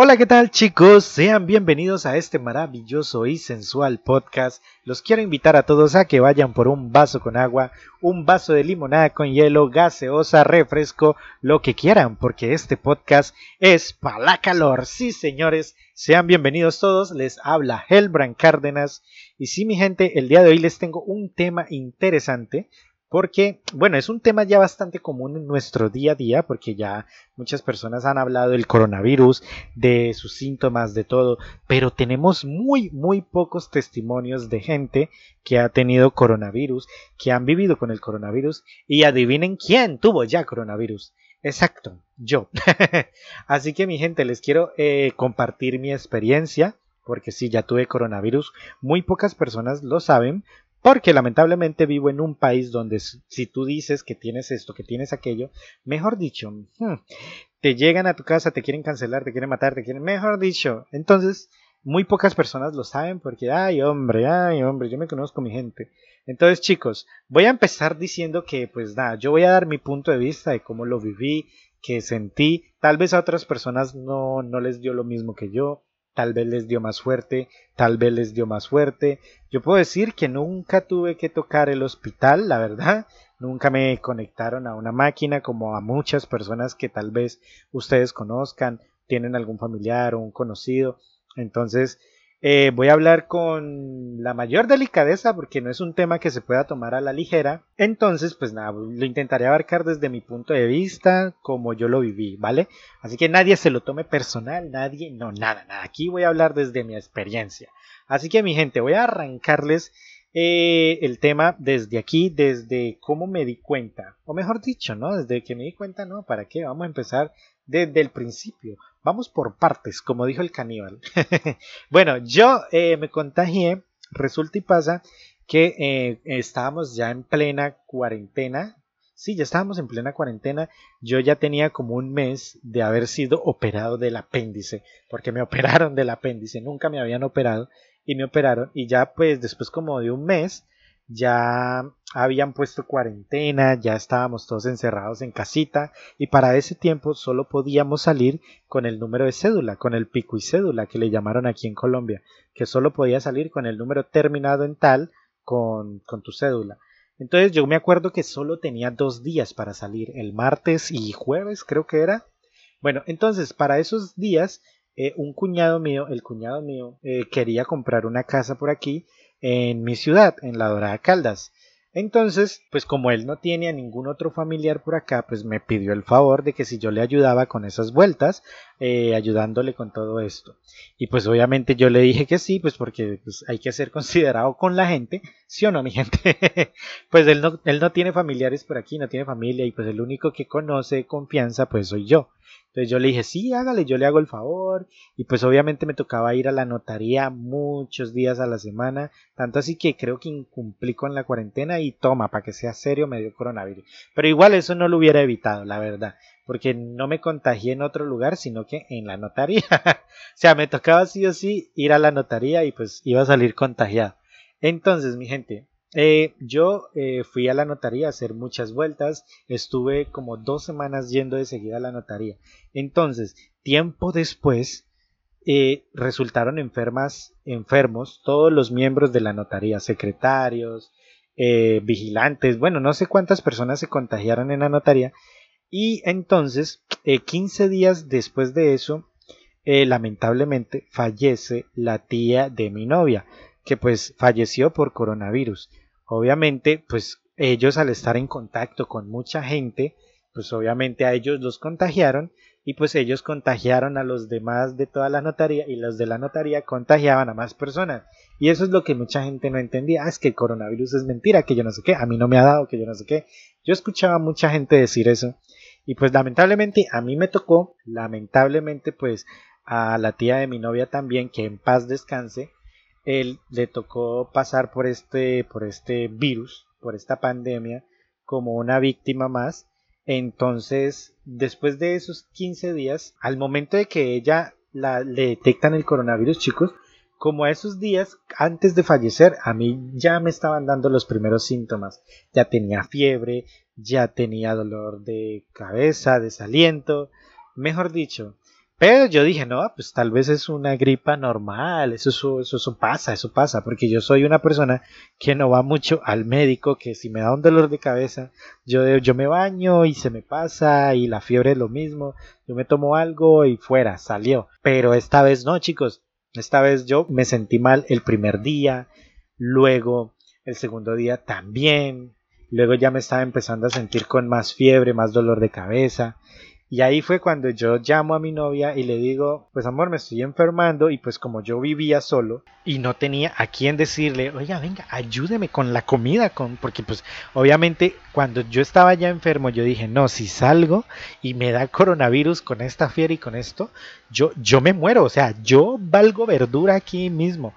Hola, ¿qué tal chicos? Sean bienvenidos a este maravilloso y sensual podcast. Los quiero invitar a todos a que vayan por un vaso con agua, un vaso de limonada con hielo, gaseosa, refresco, lo que quieran, porque este podcast es para la calor. Sí, señores, sean bienvenidos todos. Les habla Helbran Cárdenas. Y sí, mi gente, el día de hoy les tengo un tema interesante porque, bueno, es un tema ya bastante común en nuestro día a día, porque ya muchas personas han hablado del coronavirus, de sus síntomas, de todo, pero tenemos muy, muy pocos testimonios de gente que ha tenido coronavirus, que han vivido con el coronavirus, y adivinen quién tuvo ya coronavirus. Exacto, yo. Así que mi gente, les quiero eh, compartir mi experiencia, porque sí, ya tuve coronavirus. Muy pocas personas lo saben, porque lamentablemente vivo en un país donde si tú dices que tienes esto, que tienes aquello, mejor dicho, hmm, te llegan a tu casa, te quieren cancelar, te quieren matar, te quieren, mejor dicho. Entonces, muy pocas personas lo saben porque, ay hombre, ay hombre, yo me conozco mi gente. Entonces, chicos, voy a empezar diciendo que, pues nada, yo voy a dar mi punto de vista de cómo lo viví, que sentí. Tal vez a otras personas no, no les dio lo mismo que yo tal vez les dio más fuerte, tal vez les dio más fuerte. Yo puedo decir que nunca tuve que tocar el hospital, la verdad, nunca me conectaron a una máquina como a muchas personas que tal vez ustedes conozcan, tienen algún familiar o un conocido. Entonces, eh, voy a hablar con la mayor delicadeza porque no es un tema que se pueda tomar a la ligera. Entonces, pues nada, lo intentaré abarcar desde mi punto de vista, como yo lo viví, ¿vale? Así que nadie se lo tome personal, nadie, no, nada, nada. Aquí voy a hablar desde mi experiencia. Así que mi gente, voy a arrancarles eh, el tema desde aquí, desde cómo me di cuenta, o mejor dicho, ¿no? Desde que me di cuenta, ¿no? ¿Para qué? Vamos a empezar desde el principio. Vamos por partes, como dijo el caníbal. bueno, yo eh, me contagié, resulta y pasa que eh, estábamos ya en plena cuarentena. Sí, ya estábamos en plena cuarentena. Yo ya tenía como un mes de haber sido operado del apéndice, porque me operaron del apéndice, nunca me habían operado y me operaron y ya pues después como de un mes ya habían puesto cuarentena, ya estábamos todos encerrados en casita y para ese tiempo solo podíamos salir con el número de cédula, con el pico y cédula que le llamaron aquí en Colombia, que solo podía salir con el número terminado en tal con, con tu cédula. Entonces yo me acuerdo que solo tenía dos días para salir, el martes y jueves creo que era. Bueno, entonces para esos días eh, un cuñado mío, el cuñado mío, eh, quería comprar una casa por aquí en mi ciudad, en la Dorada Caldas. Entonces, pues como él no tiene a ningún otro familiar por acá, pues me pidió el favor de que si yo le ayudaba con esas vueltas, eh, ayudándole con todo esto. Y pues obviamente yo le dije que sí, pues porque pues, hay que ser considerado con la gente, ¿sí o no, mi gente? pues él no, él no tiene familiares por aquí, no tiene familia y pues el único que conoce confianza, pues soy yo. Entonces yo le dije, sí, hágale, yo le hago el favor. Y pues obviamente me tocaba ir a la notaría muchos días a la semana. Tanto así que creo que incumplí con la cuarentena y toma, para que sea serio, me dio coronavirus. Pero igual eso no lo hubiera evitado, la verdad. Porque no me contagié en otro lugar, sino que en la notaría. o sea, me tocaba sí o sí ir a la notaría y pues iba a salir contagiado. Entonces, mi gente, eh, yo eh, fui a la notaría a hacer muchas vueltas, estuve como dos semanas yendo de seguida a la notaría. Entonces, tiempo después, eh, resultaron enfermas, enfermos todos los miembros de la notaría, secretarios, vigilantes, bueno, no sé cuántas personas se contagiaron en la notaría. Y entonces, 15 días después de eso, lamentablemente fallece la tía de mi novia que pues falleció por coronavirus. Obviamente, pues ellos al estar en contacto con mucha gente, pues obviamente a ellos los contagiaron y pues ellos contagiaron a los demás de toda la notaría y los de la notaría contagiaban a más personas. Y eso es lo que mucha gente no entendía, ah, es que el coronavirus es mentira, que yo no sé qué, a mí no me ha dado, que yo no sé qué. Yo escuchaba a mucha gente decir eso y pues lamentablemente a mí me tocó, lamentablemente pues a la tía de mi novia también, que en paz descanse, él le tocó pasar por este, por este virus, por esta pandemia, como una víctima más. Entonces, después de esos 15 días, al momento de que ella la, le detectan el coronavirus, chicos, como a esos días antes de fallecer, a mí ya me estaban dando los primeros síntomas. Ya tenía fiebre, ya tenía dolor de cabeza, desaliento. Mejor dicho, Pero yo dije, no, pues tal vez es una gripa normal, eso, eso, eso, pasa, eso pasa, porque yo soy una persona que no va mucho al médico, que si me da un dolor de cabeza, yo, yo me baño y se me pasa y la fiebre es lo mismo, yo me tomo algo y fuera, salió. Pero esta vez no, chicos, esta vez yo me sentí mal el primer día, luego el segundo día también, luego ya me estaba empezando a sentir con más fiebre, más dolor de cabeza y ahí fue cuando yo llamo a mi novia y le digo, pues amor, me estoy enfermando y pues como yo vivía solo y no tenía a quién decirle, oiga, venga, ayúdeme con la comida, con... porque pues obviamente cuando yo estaba ya enfermo yo dije, no, si salgo y me da coronavirus con esta fiebre y con esto, yo, yo me muero, o sea, yo valgo verdura aquí mismo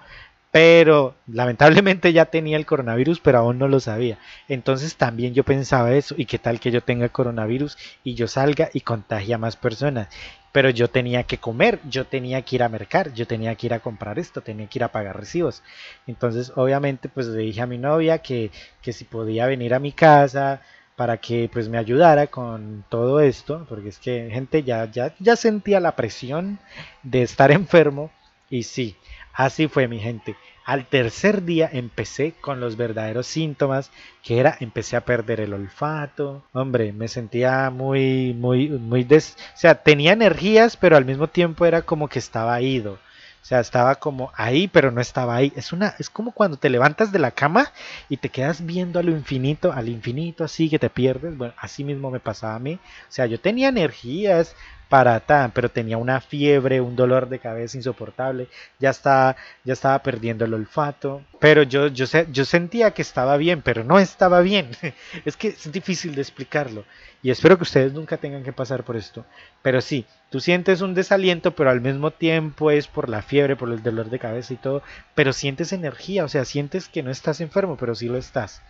pero lamentablemente ya tenía el coronavirus, pero aún no lo sabía. Entonces también yo pensaba eso, y qué tal que yo tenga coronavirus y yo salga y contagie a más personas. Pero yo tenía que comer, yo tenía que ir a mercar, yo tenía que ir a comprar esto, tenía que ir a pagar recibos. Entonces obviamente pues le dije a mi novia que, que si podía venir a mi casa para que pues me ayudara con todo esto, porque es que gente ya, ya, ya sentía la presión de estar enfermo y sí, Así fue mi gente. Al tercer día empecé con los verdaderos síntomas, que era empecé a perder el olfato. Hombre, me sentía muy, muy, muy des... O sea, tenía energías, pero al mismo tiempo era como que estaba ido. O sea, estaba como ahí, pero no estaba ahí. Es una, es como cuando te levantas de la cama y te quedas viendo a lo infinito, al infinito así que te pierdes. Bueno, así mismo me pasaba a mí. O sea, yo tenía energías, para pero tenía una fiebre, un dolor de cabeza insoportable, ya estaba, ya estaba perdiendo el olfato, pero yo, yo, yo sentía que estaba bien, pero no estaba bien. es que es difícil de explicarlo y espero que ustedes nunca tengan que pasar por esto, pero sí, tú sientes un desaliento, pero al mismo tiempo es por la fiebre, por el dolor de cabeza y todo, pero sientes energía, o sea, sientes que no estás enfermo, pero sí lo estás.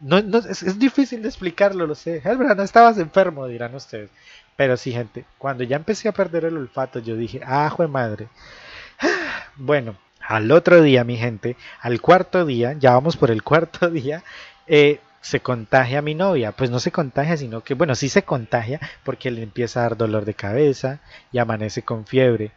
No, no es, difícil de explicarlo, lo sé. Helbra, no estabas enfermo, dirán ustedes. Pero sí, gente, cuando ya empecé a perder el olfato, yo dije, ah, jue madre. Bueno, al otro día, mi gente, al cuarto día, ya vamos por el cuarto día, eh, se contagia mi novia. Pues no se contagia, sino que, bueno, sí se contagia porque le empieza a dar dolor de cabeza y amanece con fiebre.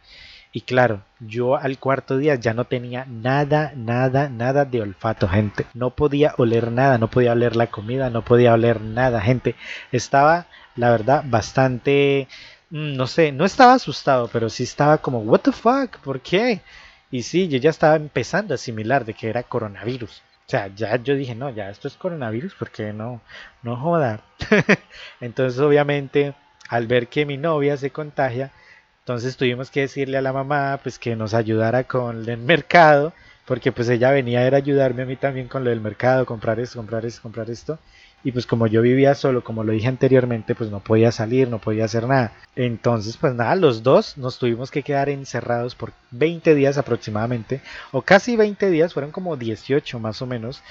Y claro, yo al cuarto día ya no tenía nada, nada, nada de olfato, gente. No podía oler nada, no podía oler la comida, no podía oler nada, gente. Estaba la verdad, bastante, mm, no sé, no estaba asustado, pero sí estaba como, what the fuck, ¿por qué? Y sí, yo ya estaba empezando a asimilar de que era coronavirus. O sea, ya yo dije, no, ya esto es coronavirus, porque no, no joda. entonces, obviamente, al ver que mi novia se contagia, entonces tuvimos que decirle a la mamá, pues que nos ayudara con el mercado, porque pues ella venía a ayudarme a mí también con lo del mercado, comprar esto, comprar esto, comprar esto y pues como yo vivía solo, como lo dije anteriormente, pues no podía salir, no podía hacer nada. Entonces, pues nada, los dos nos tuvimos que quedar encerrados por 20 días aproximadamente, o casi 20 días, fueron como 18 más o menos.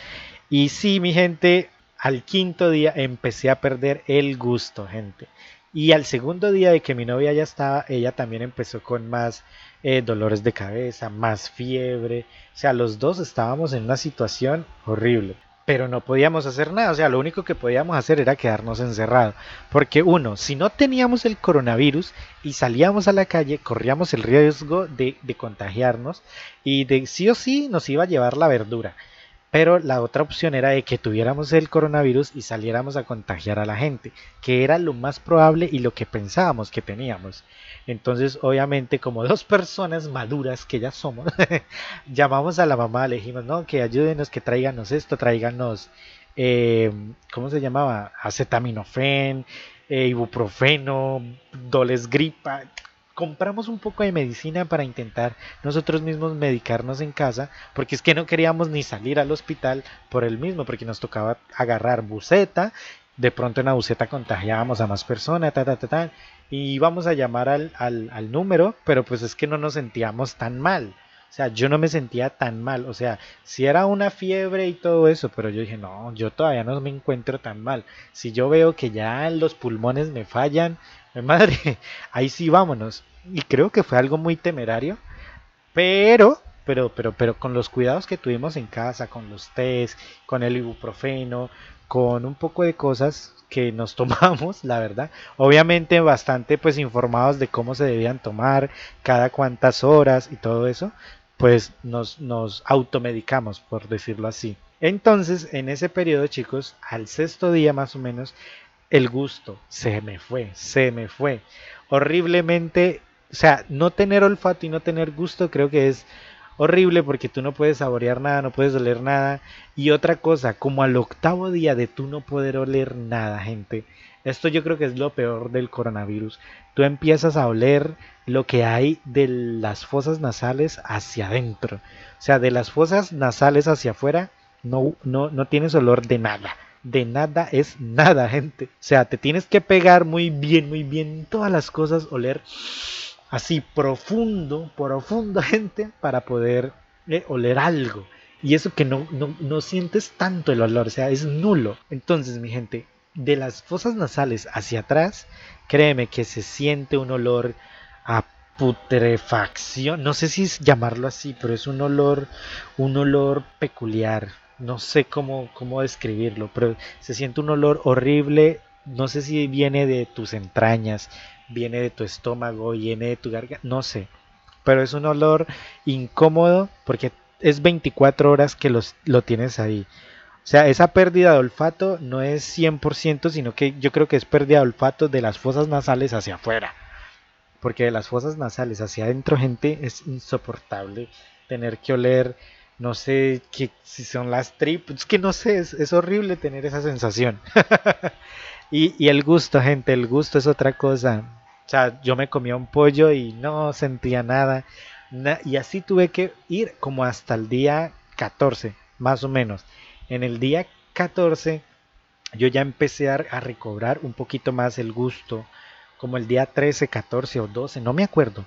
Y sí, mi gente, al quinto día empecé a perder el gusto, gente. Y al segundo día de que mi novia ya estaba, ella también empezó con más eh, dolores de cabeza, más fiebre. O sea, los dos estábamos en una situación horrible pero no podíamos hacer nada, o sea, lo único que podíamos hacer era quedarnos encerrados, porque uno, si no teníamos el coronavirus y salíamos a la calle, corríamos el riesgo de, de contagiarnos y de sí o sí nos iba a llevar la verdura. Pero la otra opción era de que tuviéramos el coronavirus y saliéramos a contagiar a la gente, que era lo más probable y lo que pensábamos que teníamos. Entonces, obviamente, como dos personas maduras que ya somos, llamamos a la mamá, le dijimos, no, que ayúdenos, que tráiganos esto, tráiganos, eh, ¿cómo se llamaba? Acetaminofén, eh, ibuprofeno, doles gripa, compramos un poco de medicina para intentar nosotros mismos medicarnos en casa, porque es que no queríamos ni salir al hospital por el mismo, porque nos tocaba agarrar buceta, de pronto en la buceta contagiábamos a más personas, ta, ta, ta, ta, y íbamos a llamar al, al, al número, pero pues es que no nos sentíamos tan mal. O sea, yo no me sentía tan mal. O sea, si era una fiebre y todo eso, pero yo dije, no, yo todavía no me encuentro tan mal. Si yo veo que ya los pulmones me fallan, madre, ahí sí vámonos. Y creo que fue algo muy temerario, pero, pero, pero, pero con los cuidados que tuvimos en casa, con los test, con el ibuprofeno, con un poco de cosas que nos tomamos, la verdad. Obviamente bastante pues informados de cómo se debían tomar, cada cuántas horas y todo eso, pues nos, nos automedicamos, por decirlo así. Entonces, en ese periodo, chicos, al sexto día más o menos, el gusto se me fue, se me fue. Horriblemente, o sea, no tener olfato y no tener gusto creo que es horrible porque tú no puedes saborear nada, no puedes oler nada. Y otra cosa, como al octavo día de tú no poder oler nada, gente. Esto yo creo que es lo peor del coronavirus. Tú empiezas a oler lo que hay de las fosas nasales hacia adentro. O sea, de las fosas nasales hacia afuera no, no, no tienes olor de nada. De nada es nada, gente. O sea, te tienes que pegar muy bien, muy bien todas las cosas, oler así profundo, profundo, gente, para poder eh, oler algo. Y eso que no, no, sientes tanto el olor, o sea, es nulo. Entonces, mi gente, de las fosas nasales hacia atrás, créeme que se siente un olor a putrefacción. No sé si es llamarlo así, pero es un olor, un olor peculiar. No sé cómo, cómo describirlo, pero se siente un olor horrible. No sé si viene de tus entrañas, viene de tu estómago, viene de tu garganta, no sé. Pero es un olor incómodo porque es 24 horas que los, lo tienes ahí. O sea, esa pérdida de olfato no es 100%, sino que yo creo que es pérdida de olfato de las fosas nasales hacia afuera. Porque de las fosas nasales hacia adentro, gente, es insoportable tener que oler, no sé que, si son las tripas, es que no sé, es, horrible tener esa sensación. y, y el gusto, gente, el gusto es otra cosa. O sea, yo me comía un pollo y no sentía nada. y así tuve que ir como hasta el día 14, más o menos. En el día 14 yo ya empecé a, recobrar un poquito más el gusto, como el día 13, 14 o 12, no me acuerdo.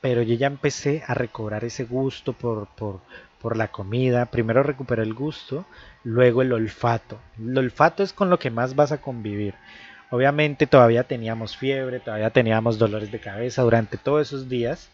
Pero yo ya empecé a recobrar ese gusto por, por, por la comida. Primero recuperé el gusto, luego el olfato. El olfato es con lo que más vas a convivir. Obviamente todavía teníamos fiebre, todavía teníamos dolores de cabeza durante todos esos días.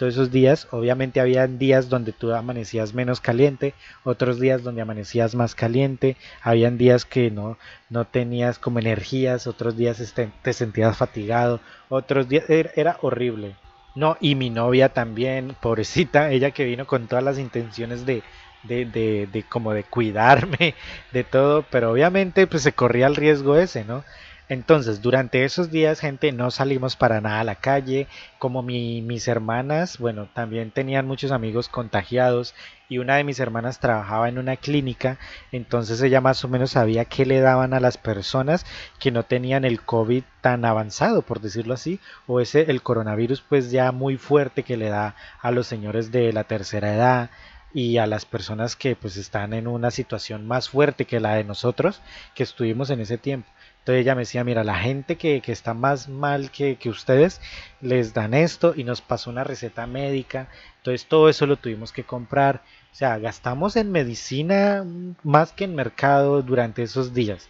Todos esos días, obviamente había días donde tú amanecías menos caliente, otros días donde amanecías más caliente, habían días que no, no tenías como energías, otros días este, te sentías fatigado, otros días era, horrible. No, y mi novia también, pobrecita, ella que vino con todas las intenciones de, de, de, de, como de cuidarme, de todo, pero obviamente pues se corría el riesgo ese, ¿no? Entonces, durante esos días, gente, no salimos para nada a la calle. Como mis hermanas, bueno, también tenían muchos amigos contagiados y una de mis hermanas trabajaba en una clínica, entonces ella más o menos sabía qué le daban a las personas que no tenían el COVID tan avanzado, por decirlo así, o ese el coronavirus pues ya muy fuerte que le da a los señores de la tercera edad y a las personas que pues están en una situación más fuerte que la de nosotros que estuvimos en ese tiempo. Entonces ella me decía, mira, la gente que, está más mal que, que, ustedes les dan esto y nos pasó una receta médica. Entonces todo eso lo tuvimos que comprar. O sea, gastamos en medicina más que en mercado durante esos días.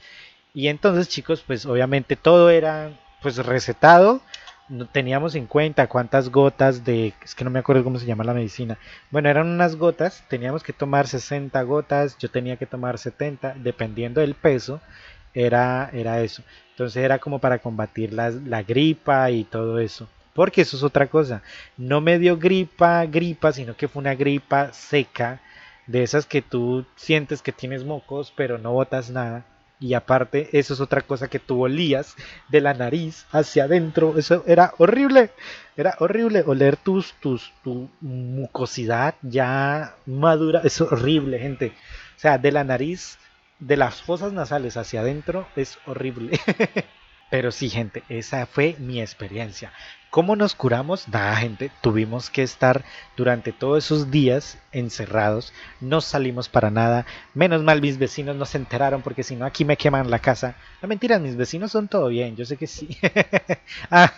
Y entonces chicos, pues obviamente todo era pues recetado. No teníamos en cuenta cuántas gotas de, es que no me acuerdo cómo se llama la medicina. Bueno, eran unas gotas, teníamos que tomar 60 gotas, yo tenía que tomar 70, dependiendo del peso era, era eso. Entonces era como para combatir la, la gripa y todo eso. Porque eso es otra cosa. No me dio gripa, gripa, sino que fue una gripa seca. De esas que tú sientes que tienes mocos, pero no botas nada. Y aparte, eso es otra cosa que tú olías de la nariz hacia adentro. Eso era horrible. Era horrible oler tus, tus, tu mucosidad ya madura. Es horrible, gente. O sea, de la nariz de las fosas nasales hacia adentro es horrible. Pero sí, gente, esa fue mi experiencia. ¿Cómo nos curamos? Nada, gente, tuvimos que estar durante todos esos días encerrados, no salimos para nada. Menos mal mis vecinos no se enteraron porque si no aquí me queman la casa. No mentiras, mis vecinos son todo bien, yo sé que sí. Ah,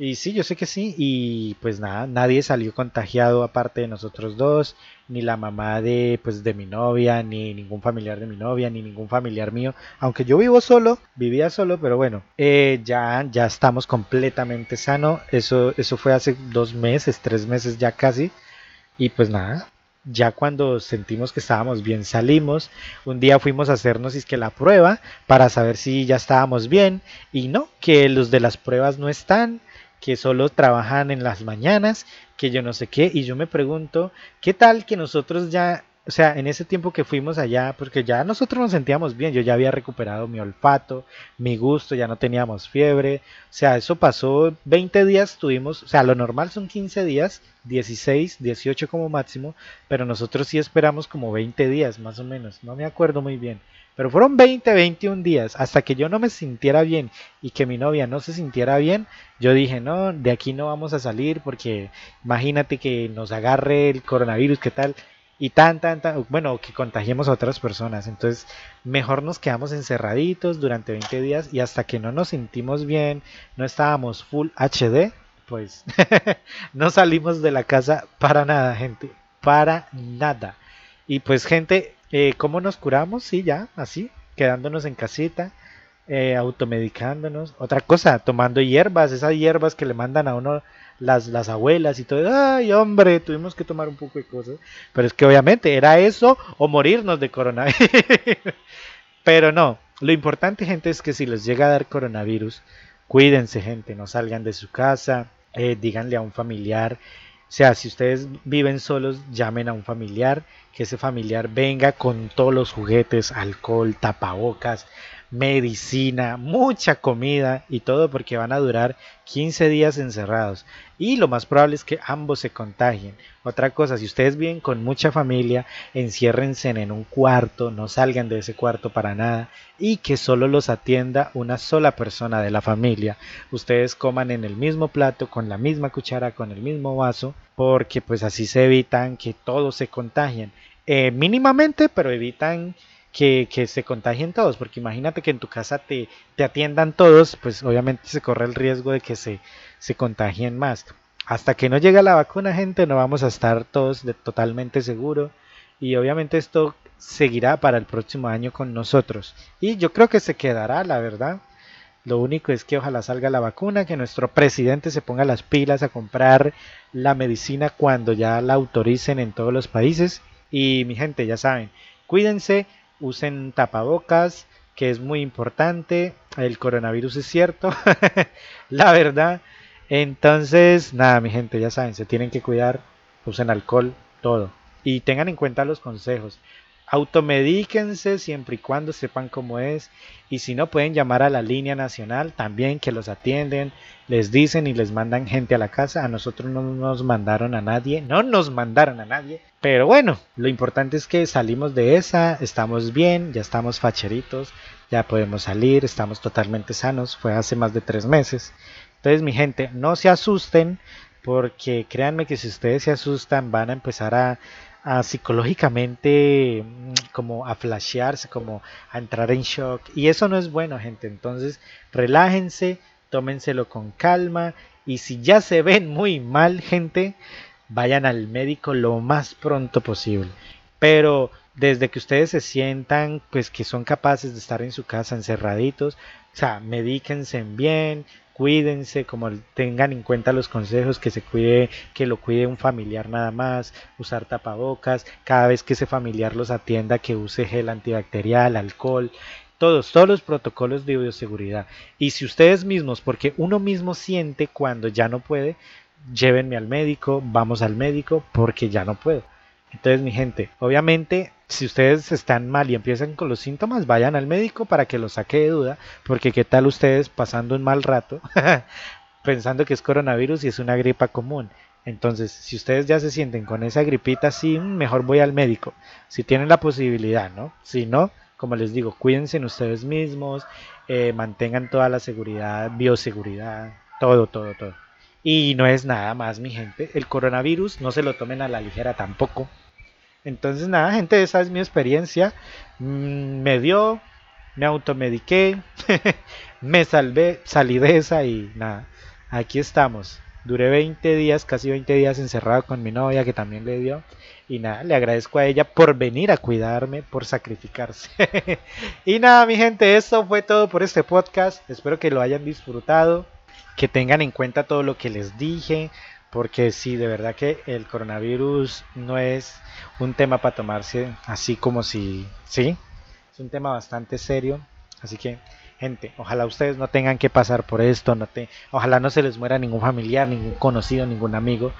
y sí, yo sé que sí. Y pues nada, nadie salió contagiado aparte de nosotros dos, ni la mamá de pues de mi novia, ni ningún familiar de mi novia, ni ningún familiar mío. Aunque yo vivo solo, vivía solo, pero bueno, eh, ya, ya estamos completamente sano. Eso, eso fue hace dos meses, tres meses ya casi. Y pues nada, ya cuando sentimos que estábamos bien salimos. Un día fuimos a hacernos es que la prueba para saber si ya estábamos bien y no, que los de las pruebas no están, que solo trabajan en las mañanas, que yo no sé qué y yo me pregunto, ¿qué tal que nosotros ya o sea, en ese tiempo que fuimos allá, porque ya nosotros nos sentíamos bien, yo ya había recuperado mi olfato, mi gusto, ya no teníamos fiebre, o sea, eso pasó 20 días, tuvimos, o sea, lo normal son 15 días, 16, 18 como máximo, pero nosotros sí esperamos como 20 días, más o menos, no me acuerdo muy bien, pero fueron 20, 21 días, hasta que yo no me sintiera bien y que mi novia no se sintiera bien, yo dije, no, de aquí no vamos a salir porque imagínate que nos agarre el coronavirus, ¿qué tal? y tan, tan, tan, bueno, que contagiemos a otras personas. Entonces, mejor nos quedamos encerraditos durante 20 días y hasta que no nos sentimos bien, no estábamos full HD, pues no salimos de la casa para nada, gente, para nada. Y pues, gente, eh, ¿cómo nos curamos? Sí, ya, así, quedándonos en casita. Eh, automedicándonos, otra cosa, tomando hierbas, esas hierbas que le mandan a uno las, las abuelas y todo, ay hombre, tuvimos que tomar un poco de cosas, pero es que obviamente era eso o morirnos de coronavirus. pero no, lo importante gente es que si les llega a dar coronavirus, cuídense gente, no salgan de su casa, eh, díganle a un familiar, sea, si ustedes viven solos, llamen a un familiar, que ese familiar venga con todos los juguetes, alcohol, tapabocas, medicina, mucha comida y todo porque van a durar 15 días encerrados. Y lo más probable es que ambos se contagien. Otra cosa, si ustedes viven con mucha familia, enciérrense en un cuarto, no salgan de ese cuarto para nada y que solo los atienda una sola persona de la familia. Ustedes coman en el mismo plato, con la misma cuchara, con el mismo vaso, porque pues así se evitan que todos se contagien. Eh, mínimamente, pero evitan que, se contagien todos, porque imagínate que en tu casa te, te, atiendan todos, pues obviamente se corre el riesgo de que se, se contagien más. Hasta que no llegue la vacuna, gente, no vamos a estar todos de, totalmente seguros. Y obviamente esto seguirá para el próximo año con nosotros. Y yo creo que se quedará, la verdad. Lo único es que ojalá salga la vacuna, que nuestro presidente se ponga las pilas a comprar la medicina cuando ya la autoricen en todos los países. Y mi gente, ya saben, cuídense, usen tapabocas, que es muy importante. El coronavirus es cierto, la verdad. Entonces, nada, mi gente, ya saben, se tienen que cuidar, usen alcohol, todo. Y tengan en cuenta los consejos. Automedíquense siempre y cuando sepan cómo es. Y si no, pueden llamar a la línea nacional también que los atienden, les dicen y les mandan gente a la casa. A nosotros no nos mandaron a nadie, no nos mandaron a nadie. Pero bueno, lo importante es que salimos de esa, estamos bien, ya estamos facheritos, ya podemos salir, estamos totalmente sanos. Fue hace más de tres meses. Entonces, mi gente, no se asusten porque créanme que si ustedes se asustan van a empezar a psicológicamente mm, como a flashearse, como a entrar en shock. Y eso no es bueno, gente. Entonces, relájense, tómenselo con calma. Y si ya se ven muy mal, gente, vayan al médico lo más pronto posible. Pero desde que ustedes se sientan, pues que son capaces de estar en su casa encerraditos, o sea, medíquense bien, cuídense, como tengan en cuenta los consejos, que se cuide, que lo cuide un familiar nada más, usar tapabocas, cada vez que ese familiar los atienda, que use gel antibacterial, alcohol, todos, todos los protocolos de bioseguridad. Y si ustedes mismos, porque uno mismo siente cuando ya no puede, llévenme al médico, vamos al médico, porque ya no puedo. Entonces, mi gente, obviamente, si ustedes están mal y empiezan con los síntomas, vayan al médico para que los saque de duda, porque qué tal ustedes pasando un mal rato, pensando que es coronavirus y es una gripa común. Entonces, si ustedes ya se sienten con esa gripita, sí, mejor voy al médico, si tienen la posibilidad, ¿no? Si no, como les digo, cuídense en ustedes mismos, eh, mantengan toda la seguridad, bioseguridad, todo, todo, todo. Y no es nada más, mi gente. El coronavirus no se lo tomen a la ligera tampoco. Entonces, nada, gente, esa es mi experiencia. Mm, me dio, me automediqué, me salvé, salí de esa y nada, aquí estamos. Duré 20 días, casi 20 días encerrado con mi novia que también le dio. Y nada, le agradezco a ella por venir a cuidarme, por sacrificarse. y nada, mi gente, eso fue todo por este podcast. Espero que lo hayan disfrutado que tengan en cuenta todo lo que les dije, porque sí, de verdad que el coronavirus no es un tema para tomarse así como si, sí, es un tema bastante serio, así que gente, ojalá ustedes no tengan que pasar por esto, no te, ojalá no se les muera ningún familiar, ningún conocido, ningún amigo,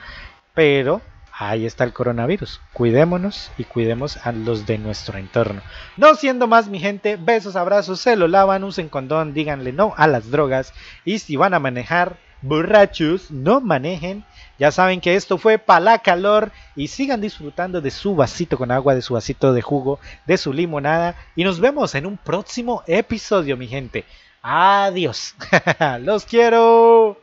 pero ahí está el coronavirus. Cuidémonos y cuidemos a los de nuestro entorno. No siendo más, mi gente, besos, abrazos, se lo lavan, usen condón, díganle no a las drogas y si van a manejar borrachos, no manejen. Ya saben que esto fue para la calor y sigan disfrutando de su vasito con agua, de su vasito de jugo, de su limonada y nos vemos en un próximo episodio, mi gente. Adiós. Los quiero.